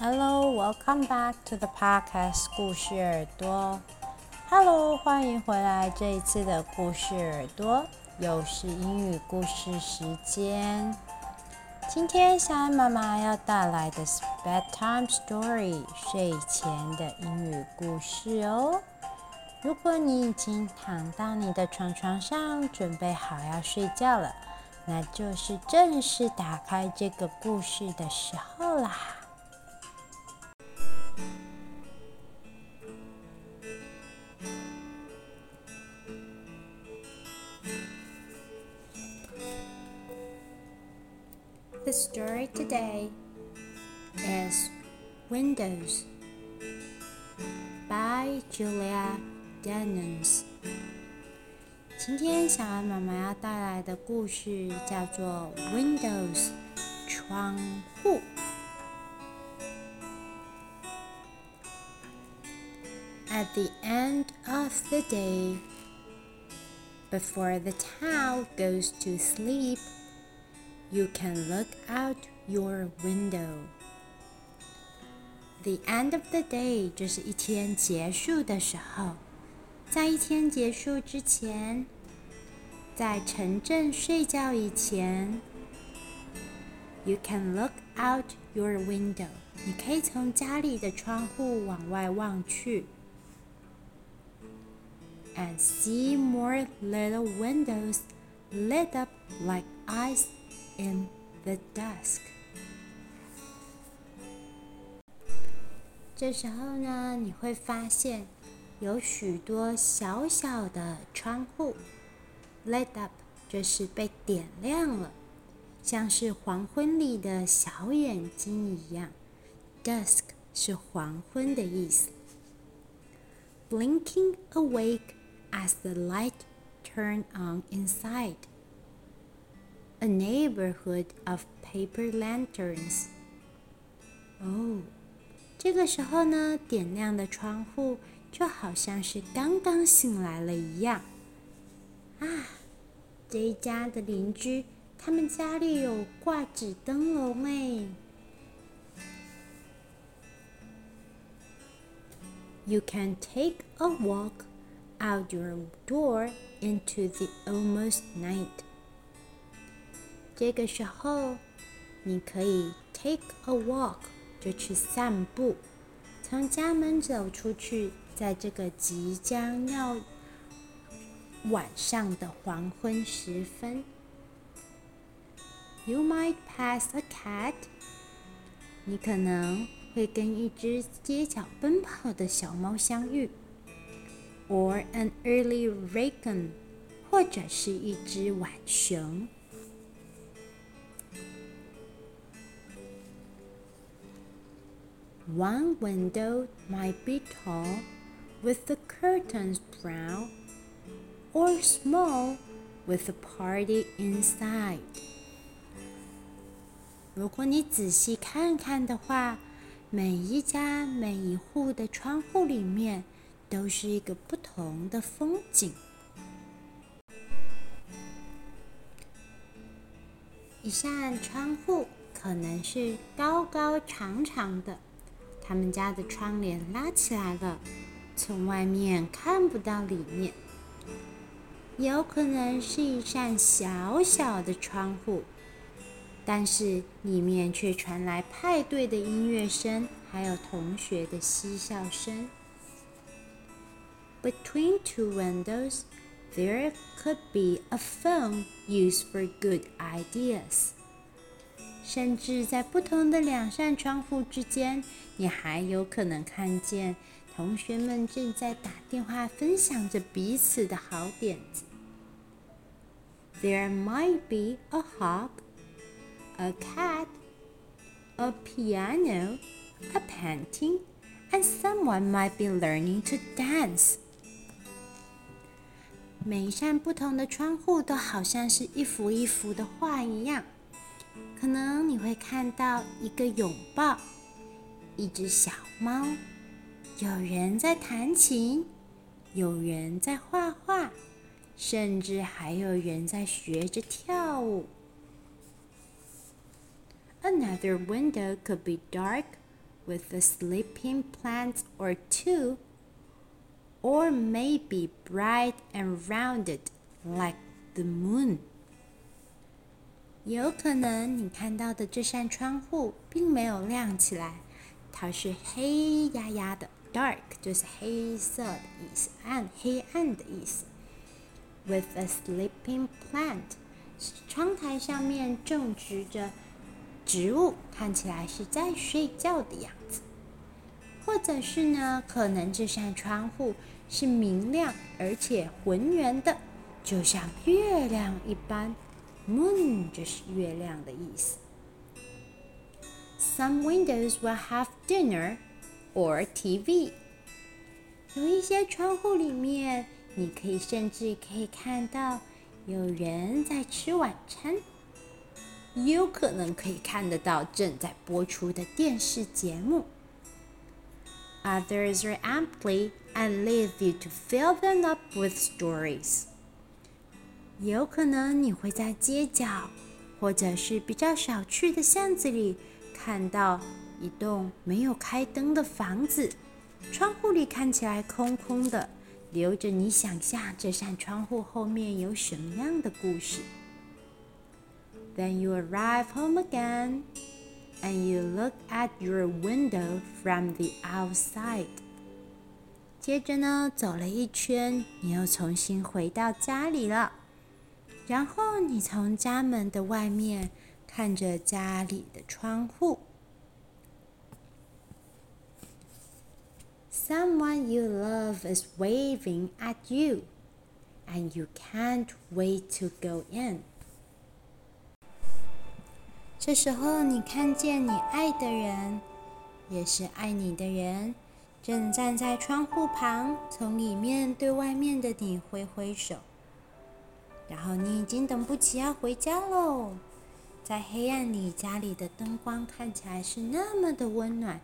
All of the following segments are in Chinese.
Hello, welcome back to the podcast 故事耳朵。Hello，欢迎回来。这一次的故事耳朵又是英语故事时间。今天小安妈妈要带来的是 bedtime story 睡前的英语故事哦。如果你已经躺到你的床床上，准备好要睡觉了，那就是正式打开这个故事的时候啦。The story today is Windows by Julia Dennons。今天小安妈妈要带来的故事叫做 Windows 窗户。At the end of the day, before the town goes to sleep. You can look out your window. The end of the day 就是一天结束的时候，在一天结束之前，在城镇睡觉以前，You can look out your window. 你可以从家里的窗户往外望去，and see more little windows lit up like eyes. In the dusk，这时候呢，你会发现有许多小小的窗户，lit up 就是被点亮了，像是黄昏里的小眼睛一样。Dusk 是黄昏的意思。Blinking awake as the light turn on inside. A neighborhood of paper lanterns. 哦，这个时候呢，点亮的窗户就好像是刚刚醒来了一样。啊，这一家的邻居，他们家里有挂纸灯笼哎。You can take a walk out your door into the almost night. 这个时候，你可以 take a walk，就去散步，从家门走出去，在这个即将要晚上的黄昏时分。You might pass a cat，你可能会跟一只街角奔跑的小猫相遇，or an early raccoon，或者是一只浣熊。One window might be tall, with the curtains brown, or small, with the party inside. 如果你仔细看看的话，每一家每一户的窗户里面都是一个不同的风景。一扇窗户可能是高高长长的。他们家的窗帘拉起来了，从外面看不到里面。有可能是一扇小小的窗户，但是里面却传来派对的音乐声，还有同学的嬉笑声。Between two windows, there could be a phone used for good ideas. 甚至在不同的两扇窗户之间，你还有可能看见同学们正在打电话，分享着彼此的好点子。There might be a hawk, a cat, a piano, a painting, and someone might be learning to dance. 每一扇不同的窗户都好像是一幅一幅的画一样。可能你会看到一个拥抱，一只小猫，有人在弹琴，有人在画画，甚至还有人在学着跳舞。Another window could be dark with a sleeping plant or two, or maybe bright and rounded like the moon. 有可能你看到的这扇窗户并没有亮起来，它是黑压压的，dark 就是黑色的意思，暗黑暗的意思。With a sleeping plant，窗台上面种植着植物，看起来是在睡觉的样子。或者是呢，可能这扇窗户是明亮而且浑圆的，就像月亮一般。Moon 就是月亮的意思。Some windows will have dinner or TV。有一些窗户里面，你可以甚至可以看到有人在吃晚餐，也有可能可以看得到正在播出的电视节目。Others are empty and leave you to fill them up with stories。 有可能你会在街角，或者是比较少去的巷子里，看到一栋没有开灯的房子，窗户里看起来空空的，留着你想象这扇窗户后面有什么样的故事。Then you arrive home again, and you look at your window from the outside. 接着呢，走了一圈，你又重新回到家里了。然后你从家门的外面看着家里的窗户。Someone you love is waving at you, and you can't wait to go in. 这时候，你看见你爱的人，也是爱你的人，正站在窗户旁，从里面对外面的你挥挥手。然后你已经等不及要回家喽，在黑暗里，家里的灯光看起来是那么的温暖，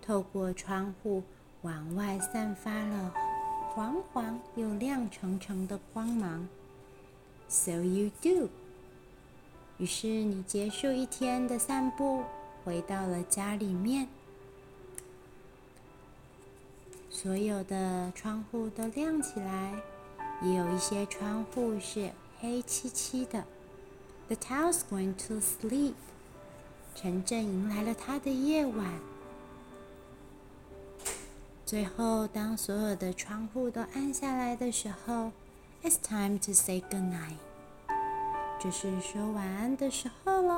透过窗户往外散发了黄黄又亮澄澄的光芒。So you do。于是你结束一天的散步，回到了家里面，所有的窗户都亮起来，也有一些窗户是。黑漆漆的，The town's going to sleep。城镇迎来了它的夜晚。最后，当所有的窗户都暗下来的时候，It's time to say good night。就是说晚安的时候哦。